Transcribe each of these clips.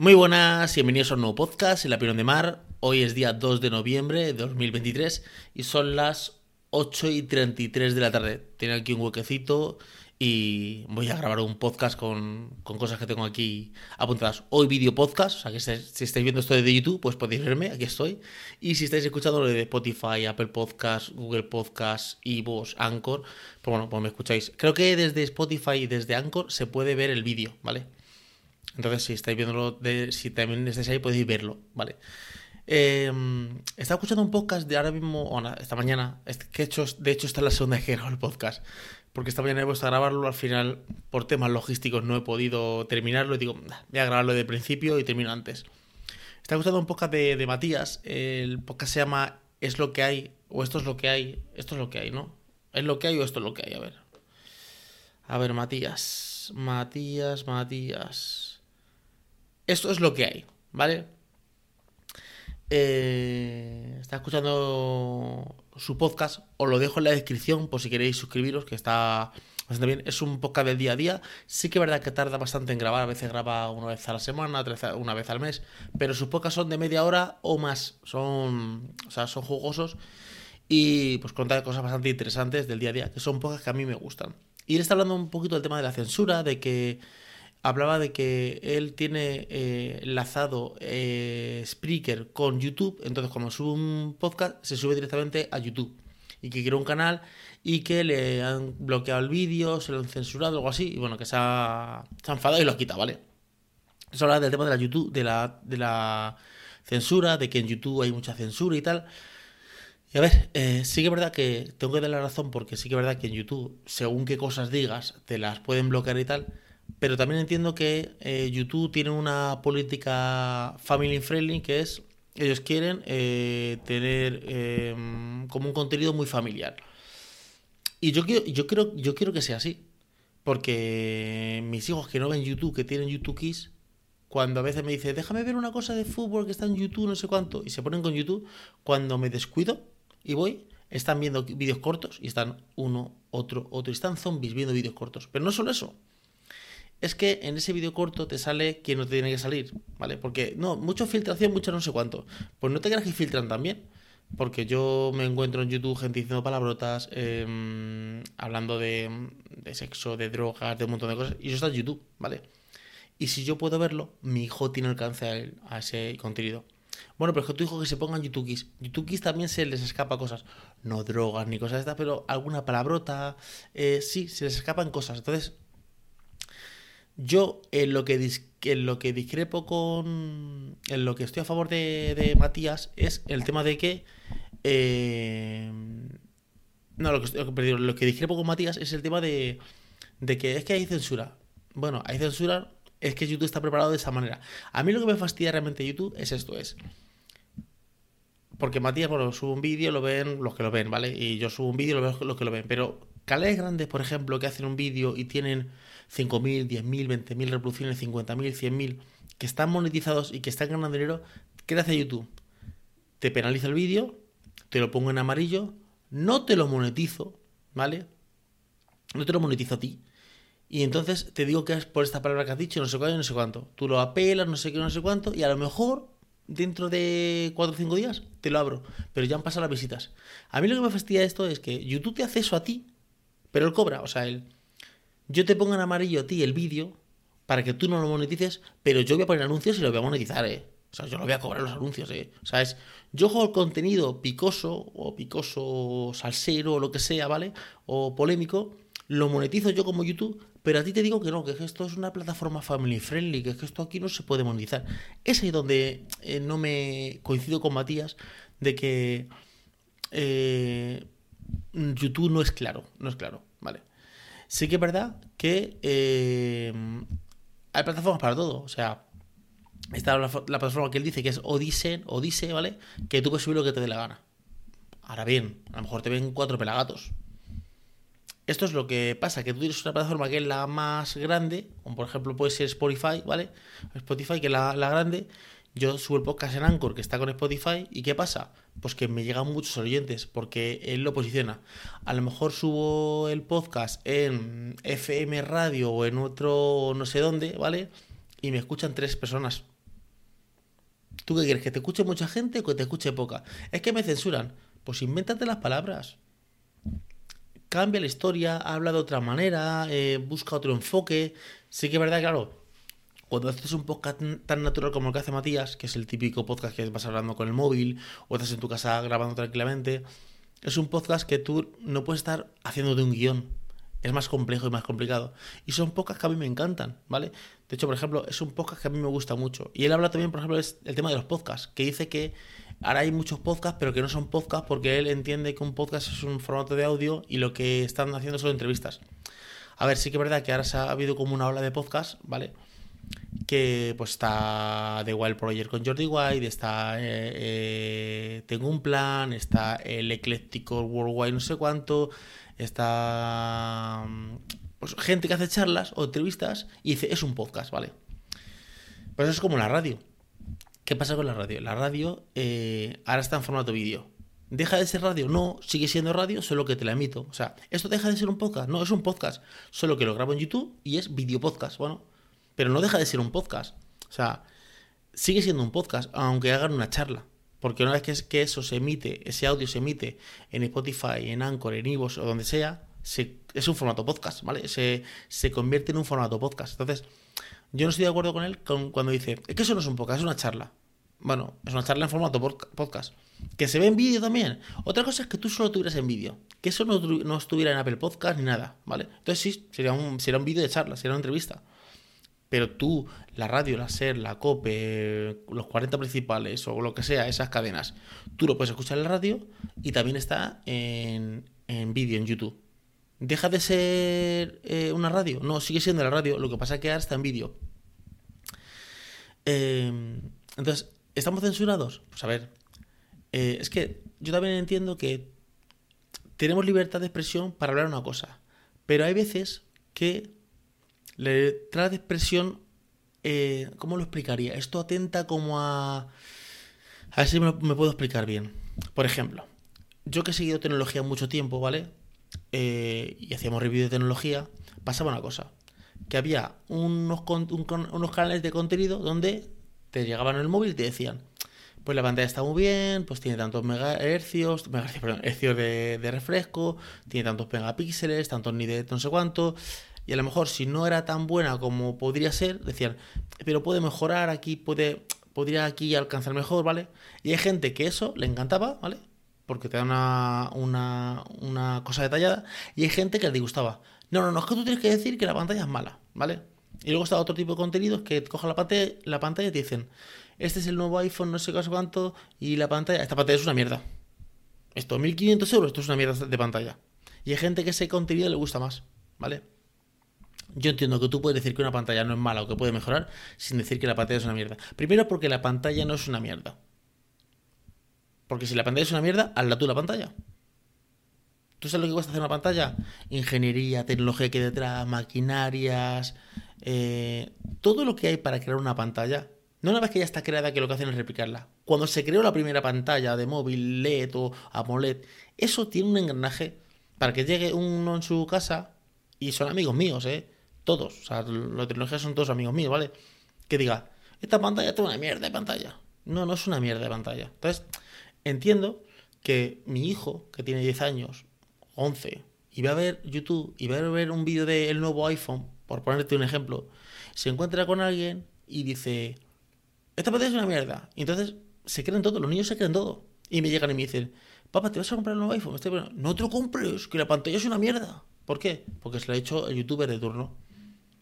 Muy buenas, bienvenidos a un nuevo podcast en la Pirón de Mar. Hoy es día 2 de noviembre de 2023 y son las 8 y 33 de la tarde. Tengo aquí un huequecito y voy a grabar un podcast con, cosas que tengo aquí apuntadas. Hoy vídeo podcast, o sea que si estáis viendo esto de YouTube, pues podéis verme, aquí estoy. Y si estáis escuchando lo de Spotify, Apple Podcast, Google Podcast, Evox, Anchor, pues bueno, pues me escucháis. Creo que desde Spotify y desde Anchor se puede ver el vídeo, ¿vale? Entonces, si estáis viéndolo, de, si también estáis ahí, podéis verlo, ¿vale? Eh, estaba escuchando un podcast de ahora mismo, esta mañana, que hecho, de hecho está la segunda que grabo el podcast, porque esta mañana he puesto a grabarlo, al final por temas logísticos no he podido terminarlo y digo, voy a grabarlo de principio y termino antes. Estaba escuchando un podcast de Matías, el podcast se llama Es lo que hay, o esto es lo que hay, esto es lo que hay, ¿no? ¿Es lo que hay o esto es lo que hay? A ver. A ver, Matías, Matías, Matías. Esto es lo que hay, ¿vale? Eh, está escuchando su podcast, os lo dejo en la descripción por si queréis suscribiros, que está bastante bien. Es un podcast del día a día. Sí que es verdad que tarda bastante en grabar, a veces graba una vez a la semana, una vez al mes, pero sus podcasts son de media hora o más. Son, o sea, son jugosos y pues cuenta cosas bastante interesantes del día a día, que son podcasts que a mí me gustan. Y él está hablando un poquito del tema de la censura, de que hablaba de que él tiene eh, enlazado eh, Spreaker con YouTube, entonces cuando sube un podcast se sube directamente a YouTube y que quiere un canal y que le han bloqueado el vídeo, se lo han censurado, algo así, y bueno, que se ha, enfadado y lo ha quitado, ¿vale? Eso habla del tema de la YouTube, de la, de la censura, de que en YouTube hay mucha censura y tal. Y a ver, eh, sí que es verdad que tengo que dar la razón porque sí que es verdad que en YouTube, según qué cosas digas, te las pueden bloquear y tal. Pero también entiendo que eh, YouTube tiene una política family friendly que es, ellos quieren eh, tener em, como un contenido muy familiar. Y yo quiero, yo, quiero, yo quiero que sea así. Porque mis hijos que no ven YouTube, que tienen YouTube Kids, cuando a veces me dicen, déjame ver una cosa de fútbol que está en YouTube, no sé cuánto, y se ponen con YouTube, cuando me descuido y voy, están viendo vídeos cortos y están uno, otro, otro, y están zombies viendo vídeos cortos. Pero no solo eso es que en ese vídeo corto te sale quien no te tiene que salir, ¿vale? Porque, no, mucha filtración, mucho no sé cuánto. Pues no te creas que filtran también. Porque yo me encuentro en YouTube gente diciendo palabrotas, em, hablando de, sexo, de drogas, de un montón de cosas. Y eso está en YouTube, ¿vale? Y si yo puedo verlo, mi hijo tiene alcance a, ese contenido. Bueno, pero es que tu hijo que se ponga en YouTube. YouTube también se les escapa cosas. No drogas ni cosas de estas, pero alguna palabrota. Eh, sí, se les escapan cosas. Entonces, yo en lo que, discrepo con. En lo que estoy a favor de, Matías es el tema de que. Eh, no, lo que, lo que discrepo con Matías es el tema de, de que es que hay censura. Bueno, hay censura, es que YouTube está preparado de esa manera. A mí lo que me fastidia realmente YouTube es esto, es... Porque Matías, bueno, sube un vídeo, lo ven los que lo ven, ¿vale? Y yo subo un vídeo, lo veo los que lo ven. Pero canales grandes, por ejemplo, que hacen un vídeo y tienen 5.000, 10.000, 20.000 reproducciones, 50.000, 100.000, que están monetizados y que están ganando dinero, ¿qué hace YouTube? Te penaliza el vídeo, te lo pongo en amarillo, no te lo monetizo, ¿vale? No te lo monetizo a ti. Y entonces te digo que es por esta palabra que has dicho, no sé cuánto, no sé cuánto. Tú lo apelas, no sé qué, no sé cuánto, y a lo mejor dentro de 4 o 5 días te lo abro. Pero ya han pasado las visitas. A mí lo que me fastidia esto es que YouTube te hace eso a ti, pero él cobra. O sea, él yo te pongo en amarillo a ti el vídeo para que tú no lo monetices, pero yo voy a poner anuncios y lo voy a monetizar, ¿eh? O sea, yo lo voy a cobrar los anuncios, ¿eh? O sea, es, yo juego el contenido picoso o picoso salsero o lo que sea, ¿vale? O polémico, lo monetizo yo como YouTube, pero a ti te digo que no, que esto es una plataforma family friendly, que, es esto aquí no se puede monetizar. Es ahí donde eh, no me coincido con Matías de que eh, YouTube no es claro, no es claro, ¿vale? Sí que es verdad que eh, hay plataformas para todo. O sea, está la, plataforma que él dice que es Odyssey, Odyssey, ¿vale? Que tú puedes subir lo que te dé la gana. Ahora bien, a lo mejor te ven cuatro pelagatos. Esto es lo que pasa, que tú tienes una plataforma que es la más grande, como por ejemplo puede ser Spotify, ¿vale? Spotify, que es la, la grande, yo subo el podcast en Anchor, que está con Spotify, ¿y qué pasa? Pues que me llegan muchos oyentes, porque él lo posiciona. A lo mejor subo el podcast en FM Radio o en otro no sé dónde, ¿vale? Y me escuchan tres personas. ¿Tú qué quieres? ¿Que te escuche mucha gente o que te escuche poca? Es que me censuran. Pues invéntate las palabras. Cambia la historia, habla de otra manera, eh, busca otro enfoque. Sí que es verdad, claro, cuando haces un podcast tan natural como el que hace Matías, que es el típico podcast que vas hablando con el móvil o estás en tu casa grabando tranquilamente, es un podcast que tú no puedes estar haciendo de un guion. Es más complejo y más complicado. Y son podcasts que a mí me encantan, ¿vale? De hecho, por ejemplo, es un podcast que a mí me gusta mucho. Y él habla también, por ejemplo, es el tema de los podcasts, que dice que ahora hay muchos podcasts, pero que no son podcasts porque él entiende que un podcast es un formato de audio y lo que están haciendo son entrevistas. A ver, sí que es verdad que ahora se ha habido como una ola de podcast, ¿vale? Que pues está The Wild Project con Jordi White, está eh, eh, Tengo un plan, está el Ecléctico Worldwide no sé cuánto, está pues, gente que hace charlas o entrevistas y dice, es un podcast, ¿vale? Pues eso es como la radio. ¿Qué pasa con la radio? La radio eh, ahora está en formato vídeo. ¿Deja de ser radio? No, sigue siendo radio, solo que te la emito. O sea, ¿esto deja de ser un podcast? No, es un podcast, solo que lo grabo en YouTube y es video podcast. Bueno, pero no deja de ser un podcast. O sea, sigue siendo un podcast, aunque hagan una charla. Porque una vez que, que eso se emite, ese audio se emite en Spotify, en Anchor, en Ivos o donde sea, es un formato podcast, ¿vale? Se, convierte en un formato podcast. Entonces, yo no estoy de acuerdo con él cuando dice, es que eso no es un podcast, es una charla. Bueno, es una charla en formato podcast. Que se ve en vídeo también. Otra cosa es que tú solo tuvieras en vídeo. Que eso no, no, estuviera en Apple Podcast ni nada, ¿vale? Entonces sí, sería un, sería un vídeo de charla, sería una entrevista. Pero tú, la radio, la SER, la COPE, los 40 principales o lo que sea, esas cadenas, tú lo puedes escuchar en la radio y también está en, vídeo, en YouTube. ¿Deja de ser eh, una radio? No, sigue siendo la radio, lo que pasa es que ahora está en vídeo. Em, entonces, ¿estamos censurados? Pues a ver, eh, es que yo también entiendo que tenemos libertad de expresión para hablar una cosa, pero hay veces que la letra de expresión, eh, ¿cómo lo explicaría? Esto atenta como a... A ver si me, puedo explicar bien. Por ejemplo, yo que he seguido tecnología mucho tiempo, ¿vale? Eh, y hacíamos review de tecnología, pasaba una cosa. Que había unos, unos canales de contenido donde te llegaban el móvil y te decían, pues la pantalla está muy bien, pues tiene tantos megahercios, perdón, hercios de, de, refresco, tiene tantos megapíxeles, tantos ni de no sé cuánto, y a lo mejor si no era tan buena como podría ser, decían, pero puede mejorar, aquí puede, podría aquí alcanzar mejor, ¿vale? Y hay gente que eso le encantaba, ¿vale? Porque te da una, una, una cosa detallada, y hay gente que le disgustaba. No, no, no, es que tú tienes que decir que la pantalla es mala, ¿vale? Y luego está otro tipo de contenidos que cojan la pantalla, la pantalla y te dicen, este es el nuevo iPhone, no sé qué, cuánto, y la pantalla, esta pantalla es una mierda. Esto, 1500 euros, esto es una mierda de pantalla. Y hay gente que ese contenido le gusta más, ¿vale? Yo entiendo que tú puedes decir que una pantalla no es mala o que puede mejorar sin decir que la pantalla es una mierda. Primero porque la pantalla no es una mierda. Porque si la pantalla es una mierda, hazla tú la pantalla. ¿Tú sabes lo que cuesta hacer una pantalla? Ingeniería, tecnología que hay detrás, maquinarias, eh, todo lo que hay para crear una pantalla. No una vez que ya está creada que lo que hacen es replicarla. Cuando se creó la primera pantalla de móvil, LED o AMOLED, eso tiene un engranaje para que llegue uno en su casa y son amigos míos, ¿eh? Todos, o sea, los tecnologías son todos amigos míos, ¿vale? Que diga, esta pantalla es una mierda de pantalla. No, no es una mierda de pantalla. Entonces, entiendo que mi hijo, que tiene 10 años, 11, y va a ver YouTube y va a ver un vídeo del nuevo iPhone, por ponerte un ejemplo, se encuentra con alguien y dice, esta pantalla es una mierda. Y entonces se creen todo, los niños se creen todo. Y me llegan y me dicen, papá, ¿te vas a comprar el nuevo iPhone? No te lo compres, que la pantalla es una mierda. ¿Por qué? Porque se lo ha hecho el youtuber de turno.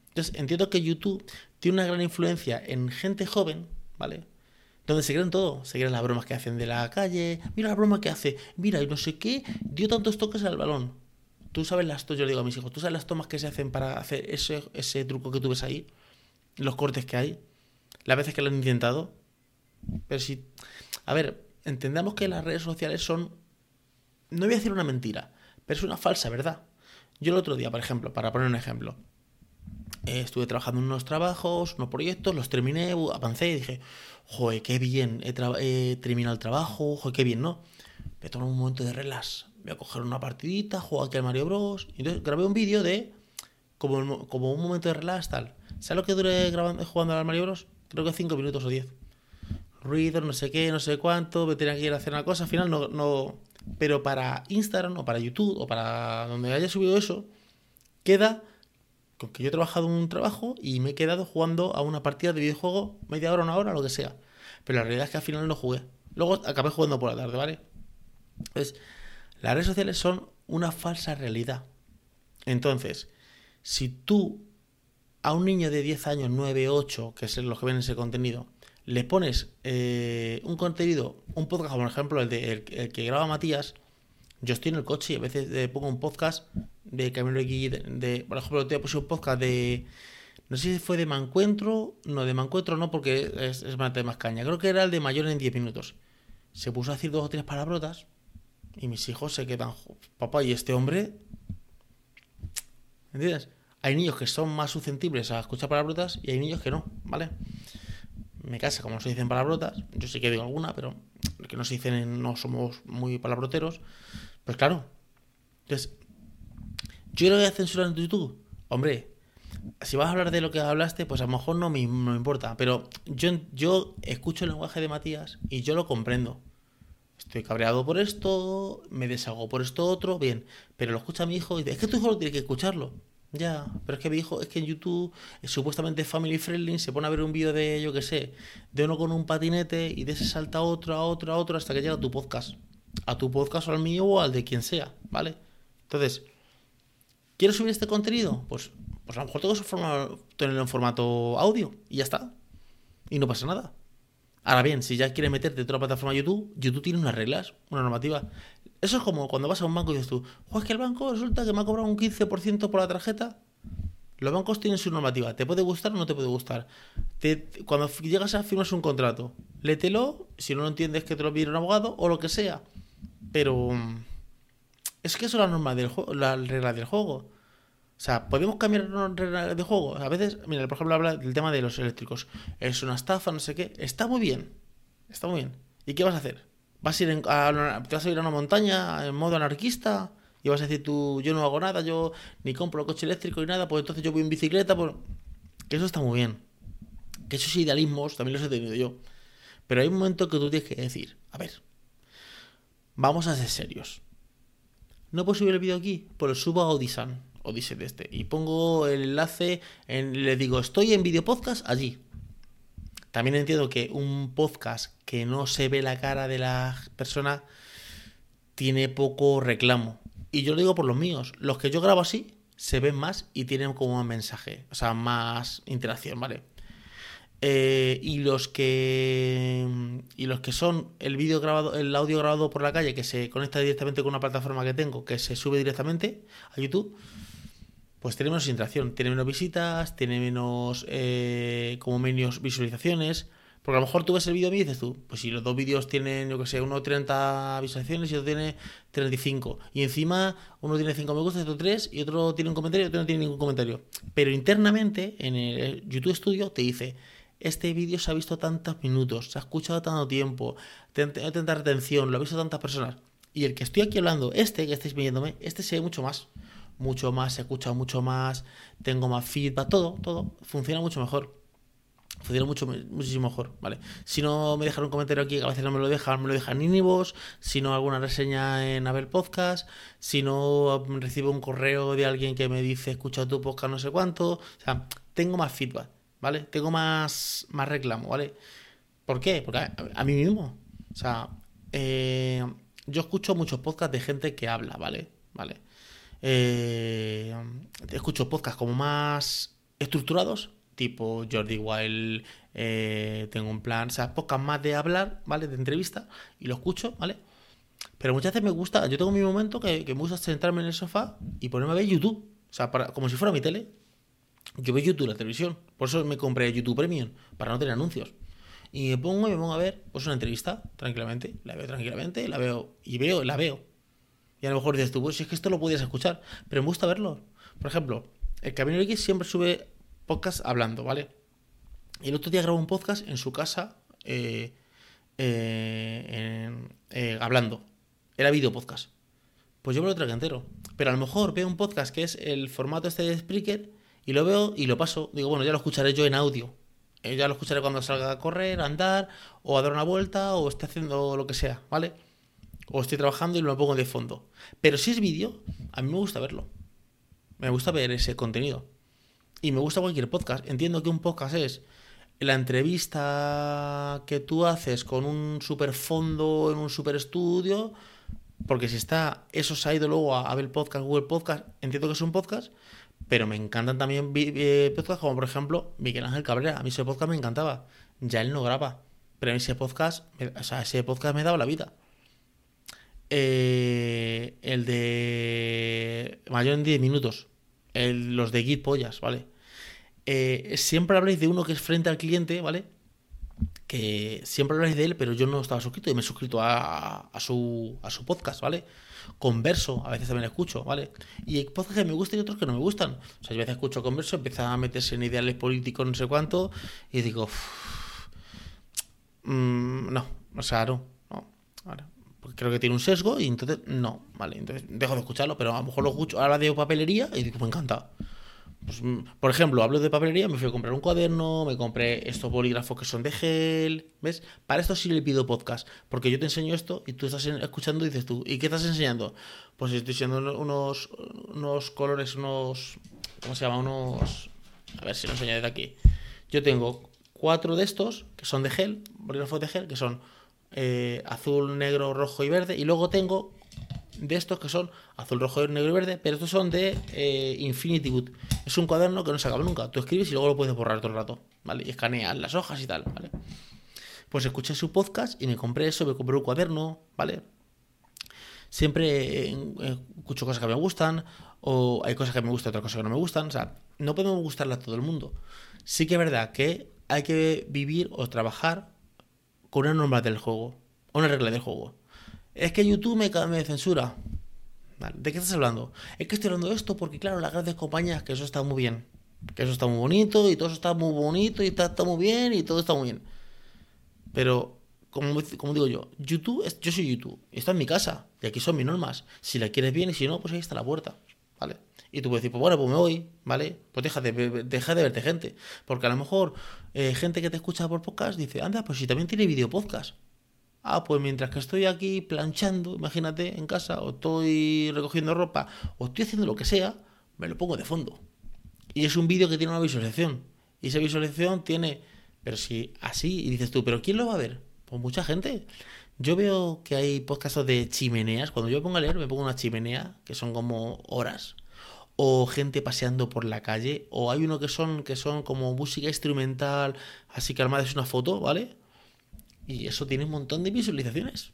Entonces, entiendo que YouTube tiene una gran influencia en gente joven, ¿vale? Donde se creen todo, se creen las bromas que hacen de la calle, mira la broma que hace, mira, y no sé qué, dio tantos toques al balón. Tú sabes las tomas, yo le digo a mis hijos, tú sabes las tomas que se hacen para hacer ese, ese truco que tú ves ahí, los cortes que hay, las veces que lo han intentado. Pero si, a ver, entendamos que las redes sociales son, no voy a decir una mentira, pero es una falsa verdad. Yo el otro día, por ejemplo, para poner un ejemplo, eh, estuve trabajando en unos trabajos, unos proyectos, los terminé, avancé y dije, joder, qué bien, he, terminado el trabajo, joder, qué bien, ¿no? Me tomo un momento de relax, voy a coger una partidita, juego aquí al Mario Bros. Y entonces grabé un vídeo de como, como un momento de relax, tal. ¿Sabes lo que duré grabando, jugando al Mario Bros? Creo que 5 minutos o 10. ruido, no sé qué, no sé cuánto, me tenía que ir a hacer una cosa, al final no, no... Pero para Instagram o para YouTube o para donde haya subido eso, queda con que yo he trabajado un trabajo y me he quedado jugando a una partida de videojuego media hora, una hora, lo que sea. Pero la realidad es que al final no jugué. Luego acabé jugando por la tarde, ¿vale? Entonces, las redes sociales son una falsa realidad. Entonces, si tú a un niño de 10 años, 9, 8, que es los que ven ese contenido, le pones eh, un contenido, un podcast, como por ejemplo el, de, el, que graba Matías, yo estoy en el coche y a veces le pongo un podcast de Camilo aquí, de, por ejemplo, te he un podcast de, no sé si fue de Mancuentro, no, de Mancuentro no, porque es, es más de más caña, creo que era el de mayor en 10 minutos. Se puso a decir dos o tres palabrotas y mis hijos se quedan, papá, ¿y este hombre? ¿Entiendes? Hay niños que son más susceptibles a escuchar palabrotas y hay niños que no, ¿vale? me casa, como se dicen palabrotas, yo sí que digo alguna, pero que no se dicen, no somos muy palabroteros, pues claro. Entonces, yo lo voy a censurar en YouTube. Hombre, si vas a hablar de lo que hablaste, pues a lo mejor no me, no importa, pero yo, yo escucho el lenguaje de Matías y yo lo comprendo. Estoy cabreado por esto, me deshago por esto otro, bien, pero lo escucha mi hijo y dice, es que tu hijo tiene que escucharlo. Ya, pero es que mi hijo, es que en YouTube es supuestamente family friendly, se pone a ver un vídeo de, yo que sé, de uno con un patinete y de ese salta otro, a otro, a otro, hasta que llega tu podcast. A tu podcast o al mío o al de quien sea, ¿vale? Entonces, ¿quieres subir este contenido? Pues, pues a lo mejor tengo que tenerlo en formato audio y ya está. Y no pasa nada. Ahora bien, si ya quieres meterte en otra plataforma YouTube, YouTube tiene unas reglas, una normativa. Eso es como cuando vas a un banco y dices tú, es que el banco resulta que me ha cobrado un 15% por la tarjeta. Los bancos tienen su normativa. ¿Te puede gustar o no te puede gustar? cuando llegas a firmar un contrato, lételo. Si no lo entiendes, que te lo pide un abogado o lo que sea. Pero es que eso es la norma del juego, la regla del juego. O sea, podemos cambiar la regla de juego. A veces, mira, por ejemplo, habla del tema de los eléctricos. Es una estafa, no sé qué. Está muy bien. Está muy bien. ¿Y qué vas a hacer? vas a ir a, te vas a ir a una montaña en modo anarquista y vas a decir tú, yo no hago nada, yo ni compro coche eléctrico ni nada, pues entonces yo voy en bicicleta, pues... que eso está muy bien. Que esos idealismos también los he tenido yo. Pero hay un momento que tú tienes que decir, a ver, vamos a ser serios. ¿No puedo subir el vídeo aquí? Pues lo subo a Odisan, Odyssey de este, y pongo el enlace, en, le digo, estoy en video podcast allí. También entiendo que un podcast que no se ve la cara de la persona tiene poco reclamo. Y yo lo digo por los míos. Los que yo grabo así se ven más y tienen como un mensaje, o sea, más interacción, ¿vale? Eh, y los que y los que son el vídeo grabado, el audio grabado por la calle que se conecta directamente con una plataforma que tengo, que se sube directamente a YouTube pues tiene menos interacción, tiene menos visitas, tiene menos eh, como menos visualizaciones. Porque a lo mejor tú ves el vídeo y dices tú, pues si los dos vídeos tienen, yo que sé, uno 30 visualizaciones y otro tiene 35. Y encima uno tiene 5 me gusta, otro 3 y otro tiene un comentario y otro no tiene ningún comentario. Pero internamente en el YouTube Studio te dice, este vídeo se ha visto tantos minutos, se ha escuchado tanto tiempo, tiene tanta retención, lo ha visto tantas personas. Y el que estoy aquí hablando, este que estáis viéndome, este se ve mucho más mucho más, se escucha mucho más, tengo más feedback, todo, todo funciona mucho mejor. Funciona mucho, muchísimo mejor, ¿vale? Si no me dejan un comentario aquí, a veces no me lo dejan, me lo dejan en Inivos, si no alguna reseña en Abel Podcast, si no recibo un correo de alguien que me dice, escucha tu podcast no sé cuánto, o sea, tengo más feedback, ¿vale? Tengo más, más reclamo, ¿vale? ¿Por qué? Porque a, mí mismo, o sea, eh, yo escucho muchos podcasts de gente que habla, ¿vale? ¿Vale? Eh, escucho podcasts como más estructurados, tipo Jordi Wild, eh, tengo un plan, o sea, podcasts más de hablar, ¿vale? De entrevista, y lo escucho, ¿vale? Pero muchas veces me gusta, yo tengo mi momento que, me gusta sentarme en el sofá y ponerme a ver YouTube, o sea, para, como si fuera mi tele. Yo veo YouTube, la televisión, por eso me compré YouTube Premium, para no tener anuncios. Y me pongo y me pongo a ver pues una entrevista tranquilamente, la veo tranquilamente, la veo y veo, la veo. Y a lo mejor dices tú, pues si es que esto lo podías escuchar, pero me gusta verlo. Por ejemplo, el Camino X siempre sube podcast hablando, ¿vale? Y el otro día grabó un podcast en su casa eh, eh, eh, hablando. Era video podcast. Pues yo me lo traigo entero. Pero a lo mejor veo un podcast que es el formato este de Spreaker y lo veo y lo paso. Digo, bueno, ya lo escucharé yo en audio. Eh, ya lo escucharé cuando salga a correr, a andar, o a dar una vuelta, o esté haciendo lo que sea, ¿vale? O estoy trabajando y lo pongo de fondo. Pero si es vídeo, a mí me gusta verlo. Me gusta ver ese contenido. Y me gusta cualquier podcast. Entiendo que un podcast es la entrevista que tú haces con un super fondo en un super estudio. Porque si está, eso se ha ido luego a Apple Podcast, Google Podcast, entiendo que es un podcast. Pero me encantan también eh, podcasts como por ejemplo Miguel Ángel Cabrera. A mí ese podcast me encantaba. Ya él no graba. Pero a mí ese podcast, o sea, ese podcast me daba la vida. Eh, el de mayor en 10 minutos. los de Git Pollas, ¿vale? Eh, siempre habláis de uno que es frente al cliente, ¿vale? Que siempre habláis de él, pero yo no estaba suscrito y me he suscrito a, su, a su podcast, ¿vale? Converso, a veces también escucho, ¿vale? Y hay podcasts que me gustan y otros que no me gustan. O sea, yo a veces escucho Converso, empieza a meterse en ideales políticos, no sé cuánto, y digo, mmm, no, o sea, no, no, creo que tiene un sesgo y entonces no, vale, entonces dejo de escucharlo, pero a lo mejor lo escucho, habla de papelería y digo, me encanta. Pues, mm, por ejemplo, hablo de papelería, me fui a comprar un cuaderno, me compré estos bolígrafos que son de gel, ¿ves? Para esto sí le pido podcast, porque yo te enseño esto y tú estás escuchando y dices tú, ¿y qué estás enseñando? Pues estoy enseñando unos, unos colores, unos, ¿cómo se llama? Unos, a ver si lo enseño desde aquí. Yo tengo cuatro de estos que son de gel, bolígrafos de gel, que son eh, azul, negro, rojo y verde. Y luego tengo de estos que son azul, rojo, negro y verde, pero estos son de eh, Infinity Wood. Es un cuaderno que no se acaba nunca. Tú escribes y luego lo puedes borrar todo el rato, ¿vale? Y escaneas las hojas y tal, ¿vale? Pues escuché su podcast y me compré eso, me compré un cuaderno, ¿vale? Siempre eh, escucho cosas que me gustan, o hay cosas que me gustan, otras cosas que no me gustan. O sea, no podemos gustarle a todo el mundo. Sí que es verdad que hay que vivir o trabajar con una norma del juego, una regla del juego. Es que YouTube me, censura. ¿De qué estás hablando? Es que estoy hablando de esto porque, claro, las grandes compañías, que eso está muy bien. Que eso está muy bonito y todo eso está muy bonito y está, muy bien y todo está muy bien. Pero, como, como digo yo, YouTube, es, yo soy YouTube. Y está en mi casa. Y aquí son mis normas. Si la quieres bien y si no, pues ahí está la puerta. ¿Vale? Y tú puedes decir, pues bueno, pues me voy, ¿vale? Pues deja de, deja de verte gente. Porque a lo mejor eh, gente que te escucha por podcast dice, anda, pues si también tiene video podcast. Ah, pues mientras que estoy aquí planchando, imagínate, en casa, o estoy recogiendo ropa, o estoy haciendo lo que sea, me lo pongo de fondo. Y es un vídeo que tiene una visualización. Y esa visualización tiene... Pero si así, y dices tú, ¿pero quién lo va a ver? Pues mucha gente. Yo veo que hay podcasts de chimeneas. Cuando yo me pongo a leer, me pongo una chimenea, que son como horas o gente paseando por la calle, o hay uno que son, que son como música instrumental, así que además es una foto, ¿vale? Y eso tiene un montón de visualizaciones.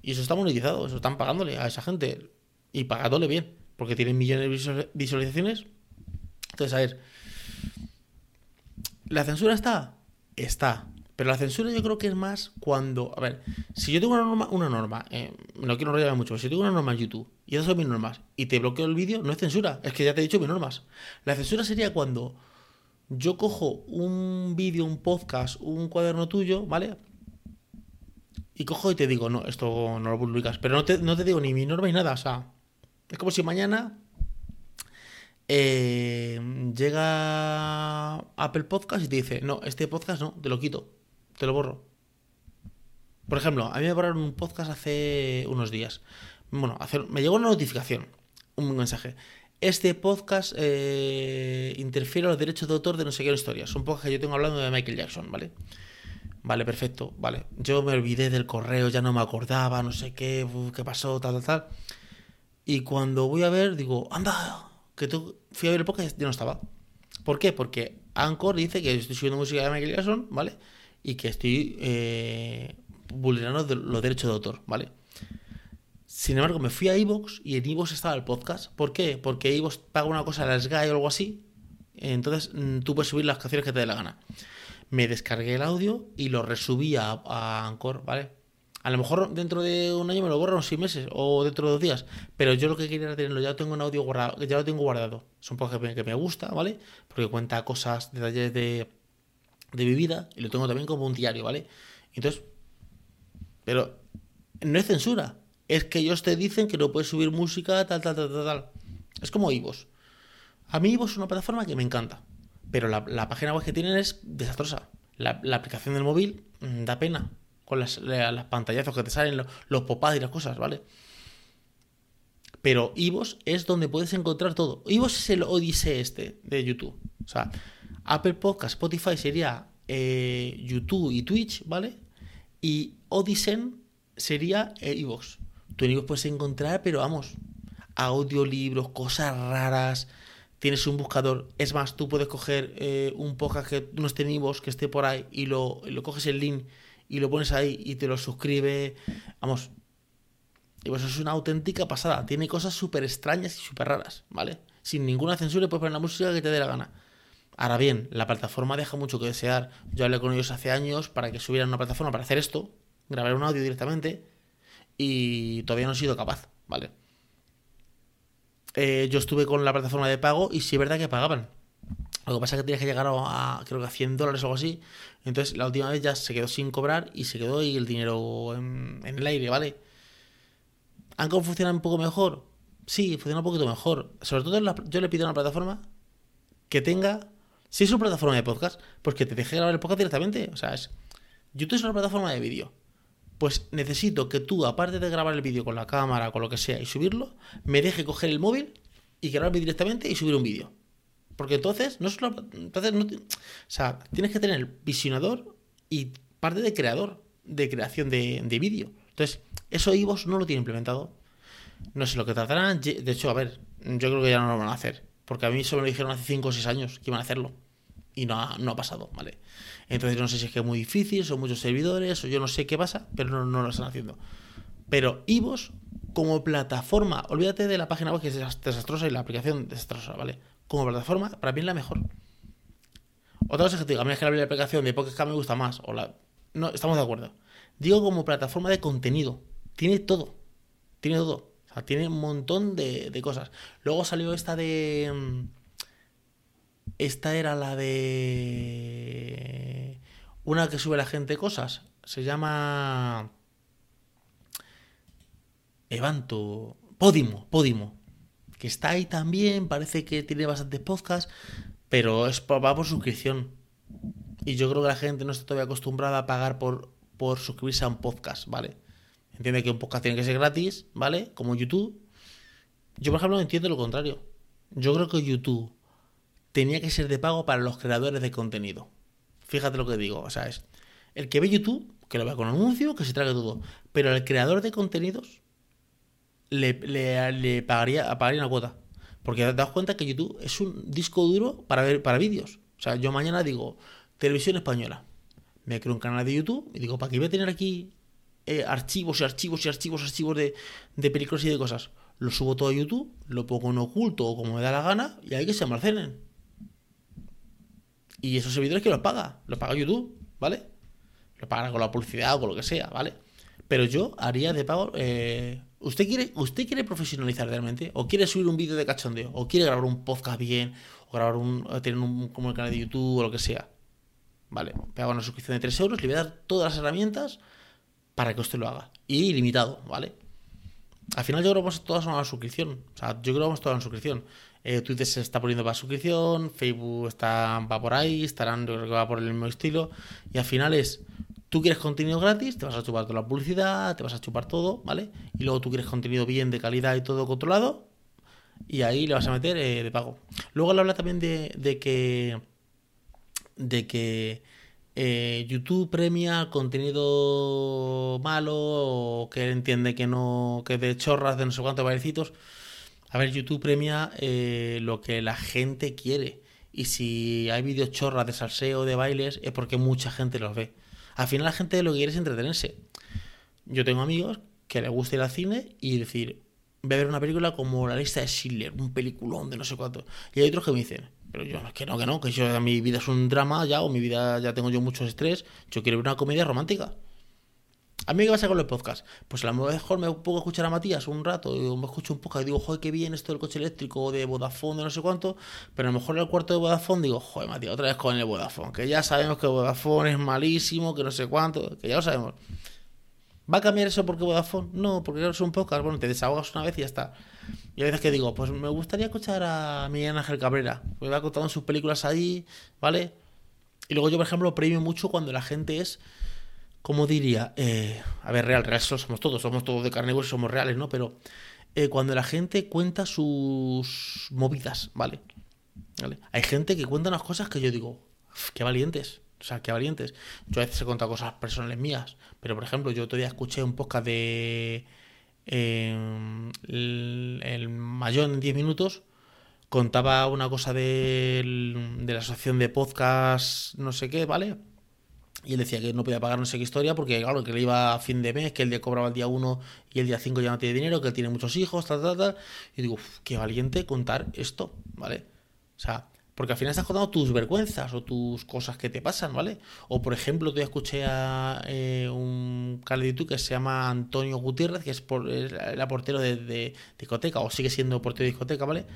Y eso está monetizado, eso están pagándole a esa gente. Y pagándole bien, porque tienen millones de visualizaciones. Entonces, a ver, ¿la censura está? Está. Pero la censura yo creo que es más cuando, a ver, si yo tengo una norma, una norma, eh, no quiero enrollarme mucho, si yo tengo una norma en YouTube y esas son mis normas y te bloqueo el vídeo, no es censura, es que ya te he dicho mis normas. La censura sería cuando yo cojo un vídeo, un podcast, un cuaderno tuyo, ¿vale? Y cojo y te digo, no, esto no lo publicas, pero no te, no te digo ni mi norma ni nada, o sea, es como si mañana eh, llega Apple Podcast y te dice, no, este podcast no, te lo quito te lo borro. Por ejemplo, a mí me borraron un podcast hace unos días. Bueno, me llegó una notificación, un mensaje. Este podcast eh, interfiere a los derechos de autor de no sé qué historia. Es un podcast que yo tengo hablando de Michael Jackson. Vale, perfecto, vale. Yo me olvidé del correo, ya no me acordaba, no sé qué, qué pasó, tal, tal, tal. Y cuando voy a ver, digo, anda, que tú fui a ver el podcast y no estaba. ¿Por qué? Porque Anchor dice que estoy subiendo música de Michael Jackson, ¿vale? y que estoy eh, vulnerando los derechos de autor, ¿vale? Sin embargo, me fui a Evox y en Evox estaba el podcast. ¿Por qué? Porque Evox paga una cosa a la Sky o algo así. Entonces mm, tú puedes subir las canciones que te dé la gana. Me descargué el audio y lo resubí a, a Anchor, ¿vale? A lo mejor dentro de un año me lo borran unos seis meses o dentro de dos días. Pero yo lo que quería era tenerlo, ya tengo en audio guardado, ya lo tengo guardado. Es un podcast que me gusta, ¿vale? Porque cuenta cosas, detalles de de mi vida y lo tengo también como un diario, ¿vale? Entonces, pero no es censura, es que ellos te dicen que no puedes subir música, tal, tal, tal, tal, tal. Es como Ivos. A mí Ivos es una plataforma que me encanta, pero la, la página web que tienen es desastrosa. La, aplicación del móvil mm, da pena con las, las pantallazos que te salen, los, los y las cosas, ¿vale? Pero Ivos es donde puedes encontrar todo. Ivos es el Odyssey este de YouTube. O sea, Apple Podcast, Spotify sería eh, YouTube y Twitch, ¿vale? Y Odyssey sería Evox. Tú en Evox puedes encontrar, pero vamos, audiolibros, cosas raras. Tienes un buscador. Es más, tú puedes coger eh, un podcast que no esté en que esté por ahí, y lo, lo coges el link y lo pones ahí y te lo suscribe. Vamos, y pues es una auténtica pasada. Tiene cosas súper extrañas y súper raras, ¿vale? Sin ninguna censura puedes poner la música que te dé la gana. Ahora bien, la plataforma deja mucho que desear. Yo hablé con ellos hace años para que subieran una plataforma para hacer esto, grabar un audio directamente, y todavía no he sido capaz, ¿vale? Eh, yo estuve con la plataforma de pago y sí es verdad que pagaban. Lo que pasa es que tenías que llegar a, creo que a 100 dólares o algo así. Entonces la última vez ya se quedó sin cobrar y se quedó ahí el dinero en, el aire, ¿vale? ¿Han funcionado un poco mejor? Sí, funciona un poquito mejor. Sobre todo yo le pido a una plataforma que tenga, si es una plataforma de podcast, pues que te deje grabar el podcast directamente. O sea, es, YouTube es una plataforma de vídeo. Pues necesito que tú, aparte de grabar el vídeo con la cámara, con lo que sea, y subirlo, me deje coger el móvil y grabarme directamente y subir un vídeo. Porque entonces, no solo. Entonces no o sea, tienes que tener visionador y parte de creador de creación de, de vídeo. Entonces, eso Ivos no lo tiene implementado. No sé lo que tratarán. De hecho, a ver, yo creo que ya no lo van a hacer. Porque a mí eso me lo dijeron hace 5 o 6 años que iban a hacerlo. Y no ha, no ha pasado, ¿vale? Entonces no sé si es que es muy difícil, son muchos servidores, o yo no sé qué pasa, pero no, no lo están haciendo. Pero Ivos, como plataforma, olvídate de la página web que es desastrosa y la aplicación desastrosa, ¿vale? Como plataforma, para mí es la mejor. Otra cosa que te digo, a mí es que la aplicación de Pocket me gusta más. O la... No, estamos de acuerdo. Digo como plataforma de contenido. Tiene todo. Tiene todo. O sea, tiene un montón de, cosas. Luego salió esta de. Esta era la de. Una que sube la gente cosas. Se llama. Evanto. Podimo, Podimo. Que está ahí también. Parece que tiene bastantes podcasts. Pero es, va por suscripción. Y yo creo que la gente no está todavía acostumbrada a pagar por por suscribirse a un podcast, ¿vale? Entiende que un podcast tiene que ser gratis, ¿vale? Como YouTube. Yo, por ejemplo, entiendo lo contrario. Yo creo que YouTube tenía que ser de pago para los creadores de contenido. Fíjate lo que digo. O sea, es el que ve YouTube, que lo vea con anuncio, que se trague todo. Pero el creador de contenidos le, le, pagaría, pagaría una cuota. Porque te das cuenta que YouTube es un disco duro para ver para vídeos. O sea, yo mañana digo, televisión española me creo un canal de YouTube y digo, ¿para qué voy a tener aquí eh, archivos y archivos y archivos, archivos de, de películas y de cosas? Lo subo todo a YouTube, lo pongo en oculto o como me da la gana y hay que se almacenen. Y esos servidores que los paga, los paga YouTube, ¿vale? Los pagan con la publicidad o con lo que sea, ¿vale? Pero yo haría de pago. Eh, ¿usted, quiere, ¿Usted quiere profesionalizar realmente? ¿O quiere subir un vídeo de cachondeo? ¿O quiere grabar un podcast bien? ¿O grabar un. tener un como el canal de YouTube o lo que sea? Vale, pago una suscripción de 3 euros, le voy a dar todas las herramientas para que usted lo haga. Y ilimitado, ¿vale? Al final yo creo que vamos todas a una suscripción. O sea, yo creo que vamos todas a una suscripción. Eh, Twitter se está poniendo para suscripción, Facebook está, va por ahí, estarán, yo creo que va por el mismo estilo. Y al final es, tú quieres contenido gratis, te vas a chupar toda la publicidad, te vas a chupar todo, ¿vale? Y luego tú quieres contenido bien, de calidad y todo controlado, y ahí le vas a meter eh, de pago. Luego le habla también de, de que de que eh, YouTube premia contenido malo o que él entiende que no, que de chorras, de no sé cuántos bailecitos. A ver, YouTube premia eh, lo que la gente quiere. Y si hay vídeos chorras de salseo, de bailes, es porque mucha gente los ve. Al final la gente lo que quiere es entretenerse. Yo tengo amigos que les gusta ir al cine y decir, voy a ver una película como La lista de Schindler, un peliculón de no sé cuánto. Y hay otros que me dicen, pero yo, que no, que no, que yo, mi vida es un drama ya, o mi vida ya tengo yo mucho estrés, yo quiero ver una comedia romántica. ¿A mí qué pasa con los podcasts? Pues a lo mejor me pongo a escuchar a Matías un rato, y me escucho un poco y digo, joder, qué bien esto del coche eléctrico, de Vodafone, de no sé cuánto, pero a lo mejor en el cuarto de Vodafone digo, joder, Matías, otra vez con el Vodafone, que ya sabemos que Vodafone es malísimo, que no sé cuánto, que ya lo sabemos. ¿Va a cambiar eso porque Vodafone? No, porque es un podcast, bueno, te desahogas una vez y ya está. Y a veces que digo, pues me gustaría escuchar a Miguel Ángel Cabrera, porque va contando sus películas ahí, ¿vale? Y luego yo, por ejemplo, premio mucho cuando la gente es, como diría, eh, a ver, real, real somos todos, somos todos de carne y somos reales, ¿no? Pero eh, cuando la gente cuenta sus movidas, ¿vale? ¿vale? Hay gente que cuenta unas cosas que yo digo, qué valientes. O sea, qué valientes. Yo a veces he contado cosas personales mías, pero por ejemplo, yo todavía escuché un podcast de eh, el, mayor en 10 minutos contaba una cosa de, de la asociación de podcast, no sé qué, ¿vale? Y él decía que no podía pagar no sé qué historia porque, claro, que le iba a fin de mes, que el día cobraba el día 1 y el día 5 ya no tiene dinero, que él tiene muchos hijos, tal, tal, tal. Y digo, qué valiente contar esto, ¿vale? O sea, porque al final estás contando tus vergüenzas o tus cosas que te pasan, ¿vale? O por ejemplo, te escuché a eh, un YouTube que se llama Antonio Gutiérrez, que es por, era portero de, discoteca, o sigue siendo portero de discoteca, ¿vale?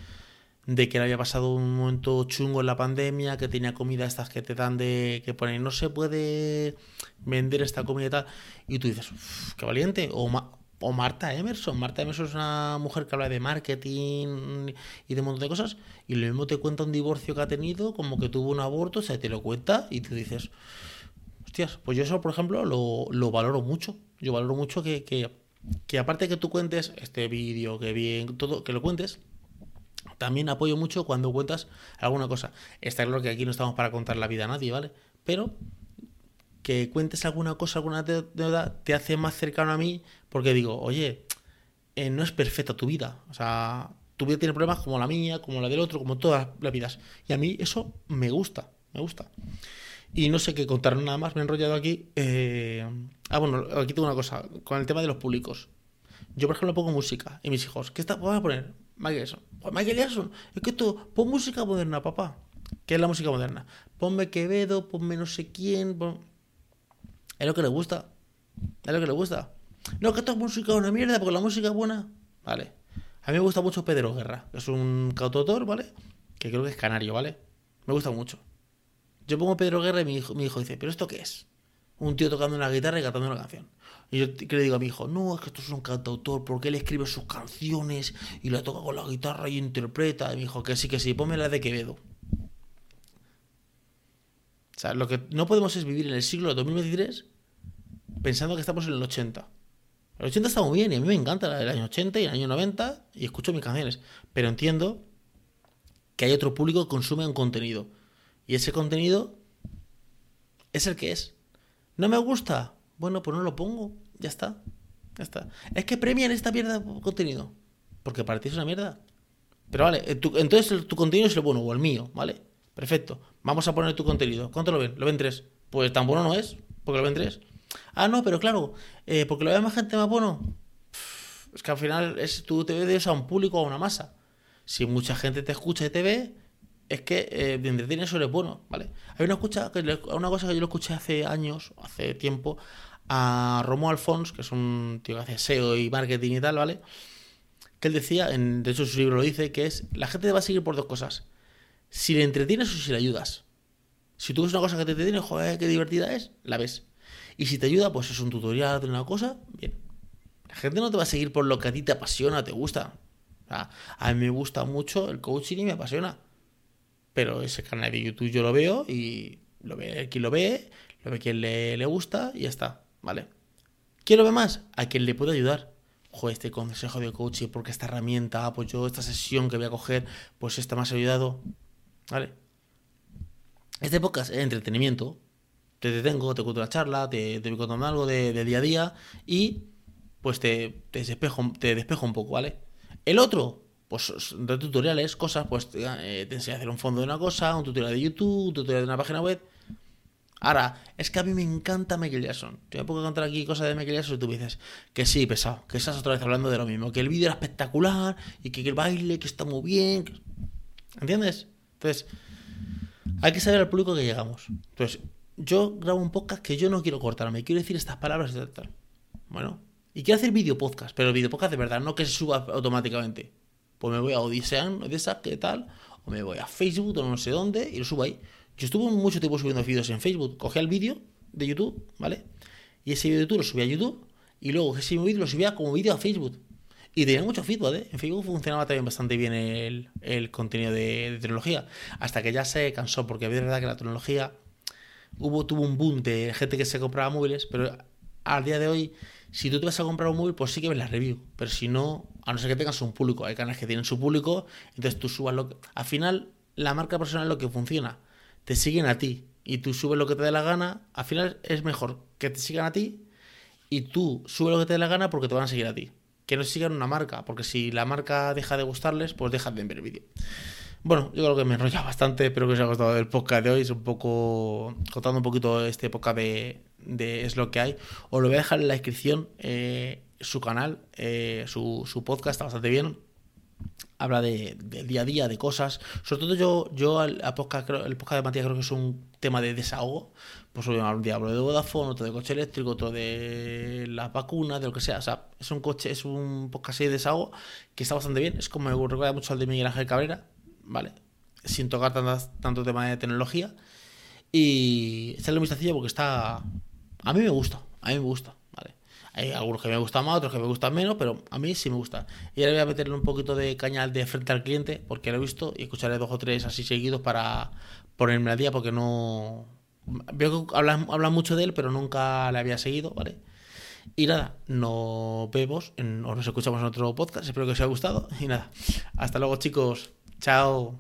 de que le había pasado un momento chungo en la pandemia, que tenía comida estas que te dan de que ponen no se puede vender esta comida y tal, y tú dices, qué valiente, o, o Marta Emerson, Marta Emerson es una mujer que habla de marketing y de un montón de cosas, y lo mismo te cuenta un divorcio que ha tenido, como que tuvo un aborto, o sea, te lo cuenta y tú dices, hostias, pues yo eso, por ejemplo, lo, lo valoro mucho, yo valoro mucho que, que, que aparte que tú cuentes este vídeo, que bien, todo, que lo cuentes, también apoyo mucho cuando cuentas alguna cosa. Está claro que aquí no estamos para contar la vida a nadie, ¿vale? Pero que cuentes alguna cosa, alguna deuda, te hace más cercano a mí porque digo, oye, eh, no es perfecta tu vida. O sea, tu vida tiene problemas como la mía, como la del otro, como todas las vidas. Y a mí eso me gusta, me gusta. Y no sé qué contar nada más, me he enrollado aquí. Eh, ah, bueno, aquí tengo una cosa, con el tema de los públicos. Yo, por ejemplo, pongo música y mis hijos, ¿qué está? Voy a poner Michael Jackson. Pues Michael Jackson, es que tú, pon música moderna, papá. ¿Qué es la música moderna? Ponme Quevedo, ponme no sé quién. Es lo que le gusta. Es lo que le gusta. No, que esto es música una mierda, porque la música es buena. Vale. A mí me gusta mucho Pedro Guerra, es un cantautor, ¿vale? Que creo que es canario, ¿vale? Me gusta mucho. Yo pongo Pedro Guerra y mi hijo, mi hijo dice, ¿pero esto qué es? Un tío tocando una guitarra y cantando una canción. Y yo le digo a mi hijo, no, es que esto es un cantautor, porque él escribe sus canciones y la toca con la guitarra y interpreta. Y mi hijo, que sí, que sí, ponme la de Quevedo. O sea, lo que no podemos es vivir en el siglo 2023 pensando que estamos en el 80. El 80 está muy bien y a mí me encanta el año 80 y el año 90 y escucho mis canciones. Pero entiendo que hay otro público que consume un contenido. Y ese contenido es el que es. ¿No me gusta? Bueno, pues no lo pongo. Ya está. Ya está. Es que premian esta mierda de contenido. Porque para ti es una mierda. Pero vale, eh, entonces tu contenido es el bueno o el mío, ¿vale? Perfecto. Vamos a poner tu contenido. ¿Cuánto lo ven? Lo ven tres. Pues tan bueno no es, porque lo ven tres. Ah, no, pero claro, eh, porque lo ve más gente más bueno. Es que al final es, tú te ves a un público o a una masa. Si mucha gente te escucha y te ve, es que eh, eso eres bueno, ¿vale? Hay una, escucha, una cosa que yo lo escuché hace años, hace tiempo, a Romo Alfons, que es un tío que hace SEO y marketing y tal, ¿vale? Que él decía, en, de hecho su libro lo dice, que es, la gente te va a seguir por dos cosas. Si le entretienes o si le ayudas. Si tú ves una cosa que te entretiene, joder, qué divertida es, la ves. Y si te ayuda, pues es un tutorial de una cosa, bien. La gente no te va a seguir por lo que a ti te apasiona, te gusta. a mí me gusta mucho el coaching y me apasiona pero ese canal de YouTube yo lo veo y lo ve quien lo ve, lo ve quien le, le gusta y ya está, ¿vale? ¿Quién lo ve más? A quien le puede ayudar. Joder, este consejo de coaching, porque esta herramienta, pues yo esta sesión que voy a coger, pues esta ha ayudado, ¿vale? Este podcast es entretenimiento. Te detengo, te cuento la charla, te, te contando algo de, día a día y pues te, te, despejo, te despejo un poco, ¿vale? El otro, pues de tutoriales, cosas, pues eh, te enseña a hacer un fondo de una cosa, un tutorial de YouTube, un tutorial de una página web. Ahora, es que a mí me encanta Michael Jackson. Yo me puedo contar aquí cosas de Michael Jackson y tú me dices que sí, pesado, que estás otra vez hablando de lo mismo, que el vídeo era espectacular y que el baile, que está muy bien. ¿Entiendes? Entonces, hay que saber al público que llegamos. Entonces, yo grabo un podcast que yo no quiero cortarme, quiero decir estas palabras y tal. Bueno, y quiero hacer vídeo podcast, pero el vídeo podcast de verdad, no que se suba automáticamente. Pues me voy a Odisean, esa ¿qué tal? O me voy a Facebook o no sé dónde y lo subo ahí. Yo estuve mucho tiempo subiendo vídeos en Facebook. Cogía el vídeo de YouTube, ¿vale? Y ese vídeo de YouTube lo subía a YouTube y luego ese vídeo lo subía como vídeo a Facebook. Y tenía mucho feedback, ¿eh? En Facebook funcionaba también bastante bien el, el contenido de, tecnología. Hasta que ya se cansó, porque es verdad que la tecnología hubo, tuvo un boom de gente que se compraba móviles, pero al día de hoy, si tú te vas a comprar un móvil, pues sí que ves la review. Pero si no, a no ser que tengas un público, hay canales que tienen su público, entonces tú subas lo que... Al final, la marca personal es lo que funciona. Te siguen a ti y tú subes lo que te dé la gana. Al final es mejor que te sigan a ti y tú subes lo que te dé la gana porque te van a seguir a ti. Que no sigan una marca, porque si la marca deja de gustarles, pues dejan de ver el vídeo. Bueno, yo creo que me enrolla bastante, espero que os haya gustado el podcast de hoy. Es un poco contando un poquito este podcast de, de Es lo que hay. Os lo voy a dejar en la descripción eh, su canal, eh, su, podcast está bastante bien habla de, día a día, de cosas. Sobre todo yo, yo podcast, el podcast de Matías creo que es un tema de desahogo. Pues un día hablo de Vodafone, otro de coche eléctrico, otro de las vacunas, de lo que sea. O sea, es un coche, es un podcast de desahogo que está bastante bien. Es como me recuerda mucho al de Miguel Ángel Cabrera, ¿vale? Sin tocar tanto, tanto tema de tecnología. Y echarle un vistacillo porque está... A mí me gusta, a mí me gusta. Hay algunos que me gustan más, otros que me gustan menos, pero a mí sí me gusta. Y ahora voy a meterle un poquito de caña de frente al cliente, porque lo he visto, y escucharé dos o tres así seguidos para ponerme al día, porque no. Veo que hablan, hablan mucho de él, pero nunca le había seguido, ¿vale? Y nada, nos vemos o nos escuchamos en otro podcast. Espero que os haya gustado. Y nada, hasta luego, chicos. Chao.